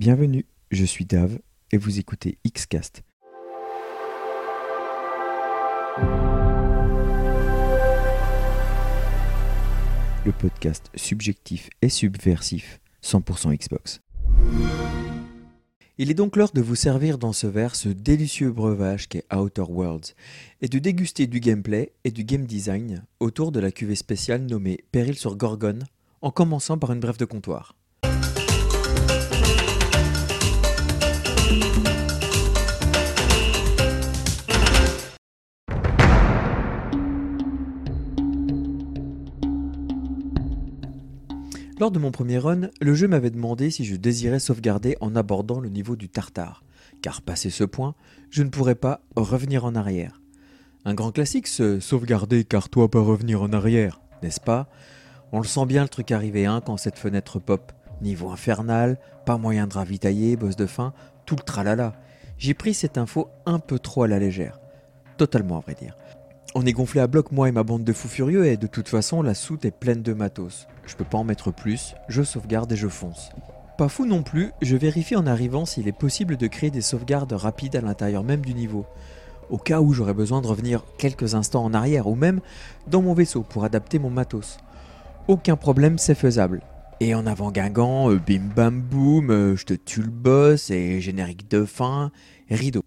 Bienvenue, je suis Dave et vous écoutez Xcast. Le podcast subjectif et subversif 100% Xbox. Il est donc l'heure de vous servir dans ce verre ce délicieux breuvage qu'est Outer Worlds et de déguster du gameplay et du game design autour de la cuvée spéciale nommée Péril sur Gorgone en commençant par une brève de comptoir. Lors de mon premier run, le jeu m'avait demandé si je désirais sauvegarder en abordant le niveau du tartare, car passé ce point, je ne pourrais pas revenir en arrière. Un grand classique, ce sauvegarder car toi pas revenir en arrière, n'est-ce pas? On le sent bien le truc arriver hein, quand cette fenêtre pop. Niveau infernal, pas moyen de ravitailler, boss de fin, tout le tralala. J'ai pris cette info un peu trop à la légère. Totalement à vrai dire. On est gonflé à bloc, moi et ma bande de fous furieux, et de toute façon, la soute est pleine de matos. Je peux pas en mettre plus, je sauvegarde et je fonce. Pas fou non plus, je vérifie en arrivant s'il est possible de créer des sauvegardes rapides à l'intérieur même du niveau, au cas où j'aurais besoin de revenir quelques instants en arrière, ou même dans mon vaisseau pour adapter mon matos. Aucun problème, c'est faisable. Et en avant Guingamp, euh, bim bam boum, euh, je te tue le boss, et générique de fin, rideau.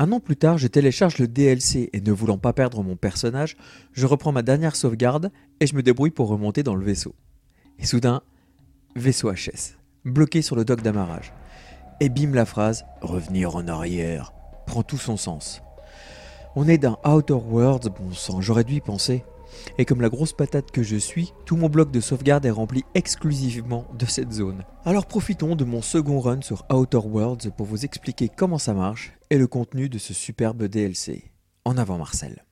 Un an plus tard, je télécharge le DLC et ne voulant pas perdre mon personnage, je reprends ma dernière sauvegarde et je me débrouille pour remonter dans le vaisseau. Et soudain, vaisseau HS, bloqué sur le dock d'amarrage. Et bim la phrase Revenir en arrière prend tout son sens. On est dans Outer Worlds, bon sang, j'aurais dû y penser. Et comme la grosse patate que je suis, tout mon bloc de sauvegarde est rempli exclusivement de cette zone. Alors profitons de mon second run sur Outer Worlds pour vous expliquer comment ça marche et le contenu de ce superbe DLC. En avant Marcel.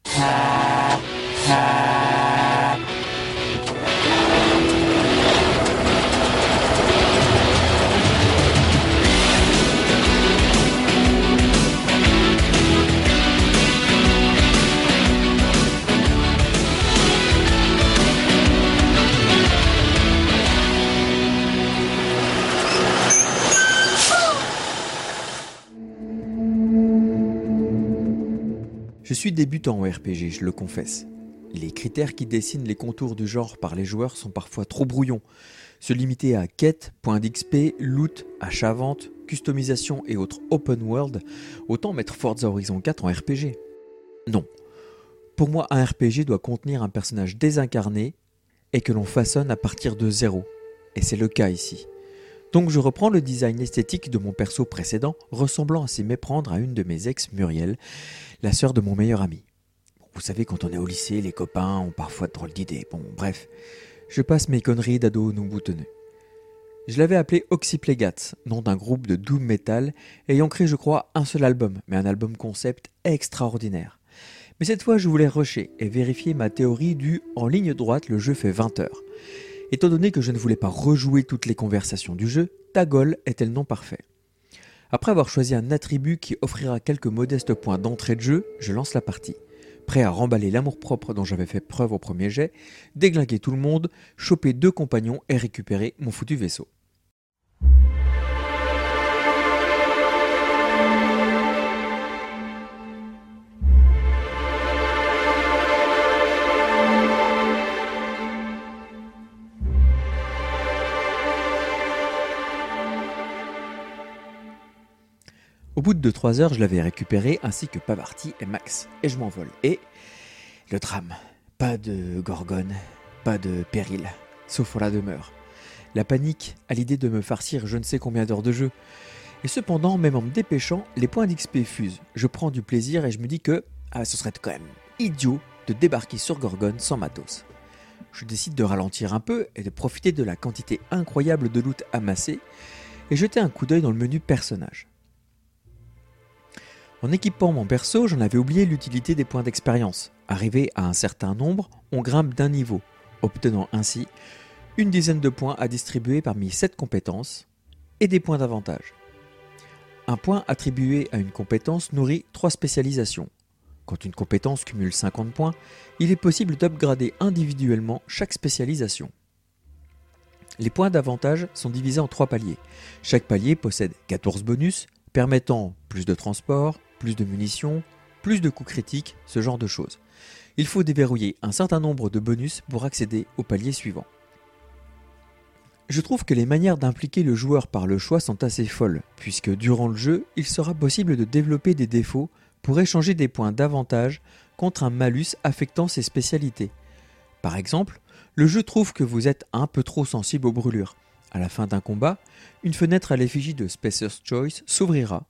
Je suis débutant en RPG, je le confesse. Les critères qui dessinent les contours du genre par les joueurs sont parfois trop brouillons. Se limiter à quête, points d'XP, loot, achat-vente, customisation et autres open world, autant mettre Forza Horizon 4 en RPG. Non. Pour moi, un RPG doit contenir un personnage désincarné et que l'on façonne à partir de zéro. Et c'est le cas ici. Donc je reprends le design esthétique de mon perso précédent, ressemblant à s'y méprendre à une de mes ex, Muriel, la sœur de mon meilleur ami. Vous savez, quand on est au lycée, les copains ont parfois de drôles d'idées. Bon, bref, je passe mes conneries d'ado non boutonneux. Je l'avais appelé Oxyplegats, nom d'un groupe de doom metal, ayant créé, je crois, un seul album, mais un album concept extraordinaire. Mais cette fois, je voulais rusher et vérifier ma théorie du en ligne droite, le jeu fait 20 heures. Étant donné que je ne voulais pas rejouer toutes les conversations du jeu, Tagol était le nom parfait. Après avoir choisi un attribut qui offrira quelques modestes points d'entrée de jeu, je lance la partie. Prêt à remballer l'amour-propre dont j'avais fait preuve au premier jet, déglinguer tout le monde, choper deux compagnons et récupérer mon foutu vaisseau. Au bout de 3 heures, je l'avais récupéré ainsi que Pavarti et Max, et je m'envole. Et le drame. Pas de gorgone, pas de péril, sauf pour la demeure. La panique à l'idée de me farcir je ne sais combien d'heures de jeu. Et cependant, même en me dépêchant, les points d'XP fusent. Je prends du plaisir et je me dis que ah, ce serait quand même idiot de débarquer sur Gorgone sans matos. Je décide de ralentir un peu et de profiter de la quantité incroyable de loot amassé et jeter un coup d'œil dans le menu personnage. En équipant mon perso, j'en avais oublié l'utilité des points d'expérience. Arrivé à un certain nombre, on grimpe d'un niveau, obtenant ainsi une dizaine de points à distribuer parmi 7 compétences et des points d'avantage. Un point attribué à une compétence nourrit 3 spécialisations. Quand une compétence cumule 50 points, il est possible d'upgrader individuellement chaque spécialisation. Les points d'avantage sont divisés en trois paliers. Chaque palier possède 14 bonus, permettant plus de transport, plus de munitions, plus de coups critiques, ce genre de choses. Il faut déverrouiller un certain nombre de bonus pour accéder au palier suivant. Je trouve que les manières d'impliquer le joueur par le choix sont assez folles, puisque durant le jeu, il sera possible de développer des défauts pour échanger des points d'avantage contre un malus affectant ses spécialités. Par exemple, le jeu trouve que vous êtes un peu trop sensible aux brûlures. À la fin d'un combat, une fenêtre à l'effigie de Spacer's Choice s'ouvrira.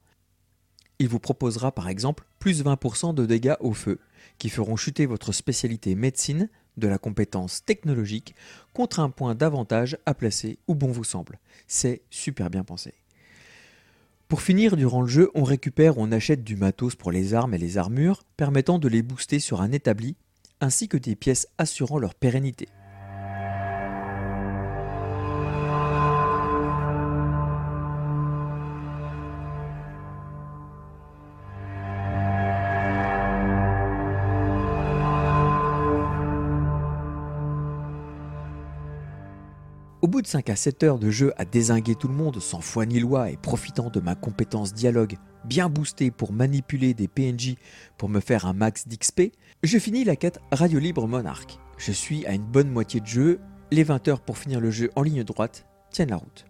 Il vous proposera par exemple plus 20% de dégâts au feu, qui feront chuter votre spécialité médecine de la compétence technologique contre un point d'avantage à placer où bon vous semble. C'est super bien pensé. Pour finir, durant le jeu, on récupère ou on achète du matos pour les armes et les armures, permettant de les booster sur un établi, ainsi que des pièces assurant leur pérennité. Au bout de 5 à 7 heures de jeu à désinguer tout le monde sans foi ni loi et profitant de ma compétence dialogue bien boostée pour manipuler des PNJ pour me faire un max d'XP, je finis la quête Radio Libre Monarch. Je suis à une bonne moitié de jeu, les 20 heures pour finir le jeu en ligne droite tiennent la route.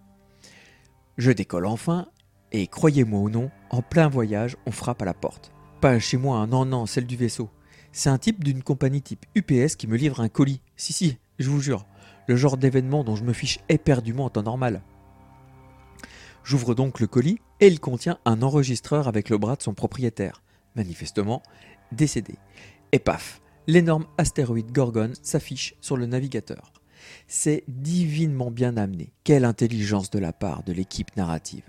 Je décolle enfin, et croyez-moi ou non, en plein voyage, on frappe à la porte. Pas chez moi, non, non, celle du vaisseau. C'est un type d'une compagnie type UPS qui me livre un colis. Si, si, je vous jure le genre d'événement dont je me fiche éperdument en temps normal. J'ouvre donc le colis et il contient un enregistreur avec le bras de son propriétaire, manifestement décédé. Et paf, l'énorme astéroïde Gorgon s'affiche sur le navigateur. C'est divinement bien amené. Quelle intelligence de la part de l'équipe narrative.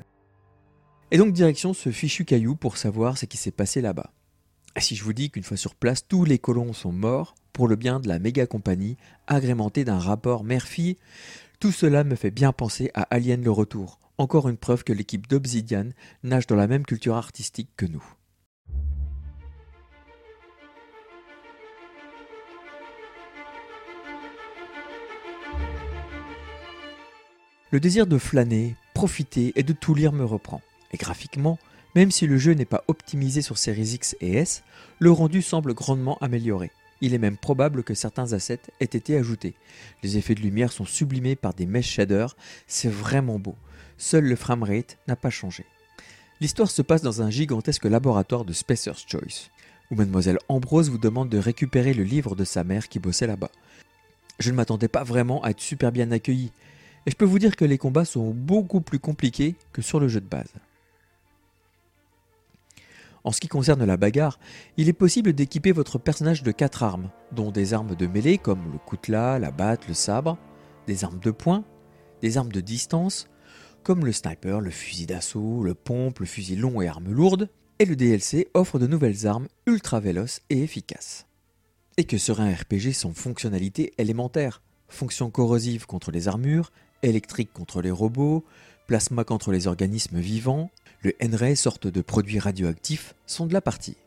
Et donc direction ce fichu caillou pour savoir ce qui s'est passé là-bas. Si je vous dis qu'une fois sur place, tous les colons sont morts, pour le bien de la méga compagnie, agrémenté d'un rapport mère-fille, tout cela me fait bien penser à Alien le Retour, encore une preuve que l'équipe d'Obsidian nage dans la même culture artistique que nous. Le désir de flâner, profiter et de tout lire me reprend. Et graphiquement, même si le jeu n'est pas optimisé sur Series X et S, le rendu semble grandement amélioré. Il est même probable que certains assets aient été ajoutés. Les effets de lumière sont sublimés par des mesh shaders, c'est vraiment beau. Seul le framerate n'a pas changé. L'histoire se passe dans un gigantesque laboratoire de Spacer's Choice, où mademoiselle Ambrose vous demande de récupérer le livre de sa mère qui bossait là-bas. Je ne m'attendais pas vraiment à être super bien accueilli, et je peux vous dire que les combats sont beaucoup plus compliqués que sur le jeu de base. En ce qui concerne la bagarre, il est possible d'équiper votre personnage de 4 armes, dont des armes de mêlée comme le coutelas, la batte, le sabre, des armes de poing, des armes de distance, comme le sniper, le fusil d'assaut, le pompe, le fusil long et armes lourdes, et le DLC offre de nouvelles armes ultra véloces et efficaces. Et que serait un RPG sans fonctionnalité élémentaire Fonction corrosive contre les armures, électrique contre les robots, plasma contre les organismes vivants, le NRA, sorte de produit radioactif, sont de la partie.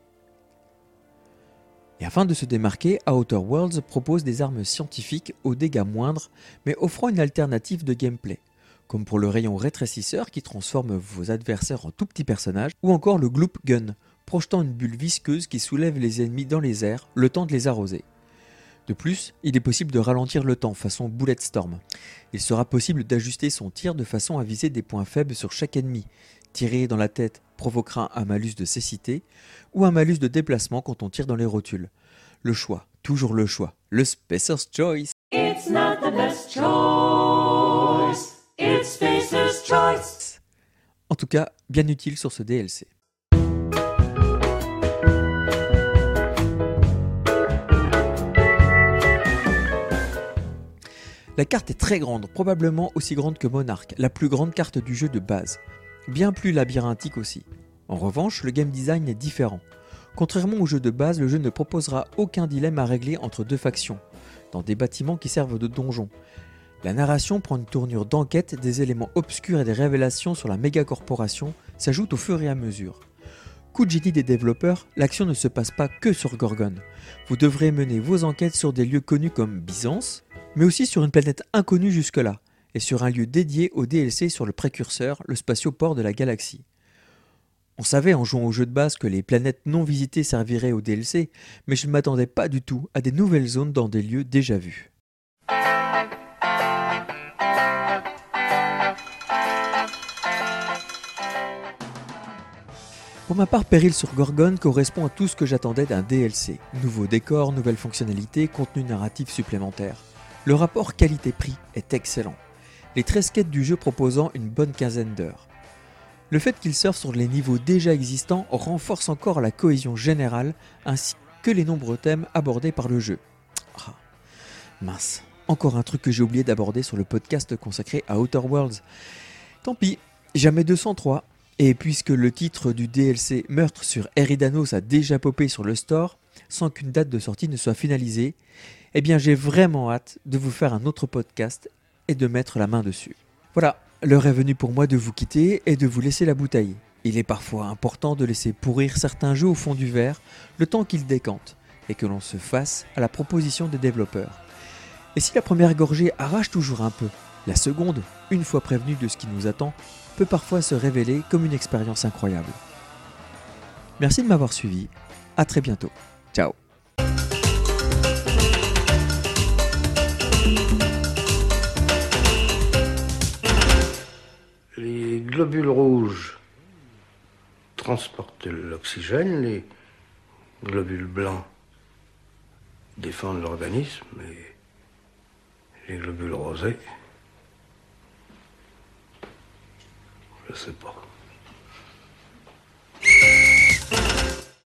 Et afin de se démarquer, Outer Worlds propose des armes scientifiques aux dégâts moindres, mais offrant une alternative de gameplay, comme pour le rayon rétrécisseur qui transforme vos adversaires en tout petits personnages, ou encore le Gloop Gun, projetant une bulle visqueuse qui soulève les ennemis dans les airs le temps de les arroser. De plus, il est possible de ralentir le temps façon Bullet Storm. Il sera possible d'ajuster son tir de façon à viser des points faibles sur chaque ennemi, Tirer dans la tête provoquera un malus de cécité ou un malus de déplacement quand on tire dans les rotules. Le choix, toujours le choix, le Spacer's Choice. It's not the best choice. It's Spacer's Choice. En tout cas, bien utile sur ce DLC. La carte est très grande, probablement aussi grande que Monarch, la plus grande carte du jeu de base bien plus labyrinthique aussi. En revanche, le game design est différent. Contrairement au jeu de base, le jeu ne proposera aucun dilemme à régler entre deux factions, dans des bâtiments qui servent de donjon. La narration prend une tournure d'enquête, des éléments obscurs et des révélations sur la méga corporation s'ajoutent au fur et à mesure. Coup de génie des développeurs, l'action ne se passe pas que sur Gorgon. Vous devrez mener vos enquêtes sur des lieux connus comme Byzance, mais aussi sur une planète inconnue jusque-là, et sur un lieu dédié au DLC sur le précurseur, le spatioport de la galaxie. On savait en jouant au jeu de base que les planètes non visitées serviraient au DLC, mais je ne m'attendais pas du tout à des nouvelles zones dans des lieux déjà vus. Pour ma part, Péril sur Gorgone correspond à tout ce que j'attendais d'un DLC. Nouveaux décors, nouvelles fonctionnalités, contenu narratif supplémentaire. Le rapport qualité-prix est excellent. Les 13 quêtes du jeu proposant une bonne quinzaine d'heures. Le fait qu'il surfe sur les niveaux déjà existants renforce encore la cohésion générale ainsi que les nombreux thèmes abordés par le jeu. Ah, mince, encore un truc que j'ai oublié d'aborder sur le podcast consacré à Outer Worlds. Tant pis, jamais 203, et puisque le titre du DLC Meurtre sur Eridanos a déjà popé sur le store, sans qu'une date de sortie ne soit finalisée, eh bien j'ai vraiment hâte de vous faire un autre podcast et de mettre la main dessus. Voilà, l'heure est venue pour moi de vous quitter et de vous laisser la bouteille. Il est parfois important de laisser pourrir certains jeux au fond du verre le temps qu'ils décantent et que l'on se fasse à la proposition des développeurs. Et si la première gorgée arrache toujours un peu, la seconde, une fois prévenue de ce qui nous attend, peut parfois se révéler comme une expérience incroyable. Merci de m'avoir suivi, à très bientôt. Ciao globules rouges transportent l'oxygène, les globules blancs défendent l'organisme et les globules rosés Je sais pas.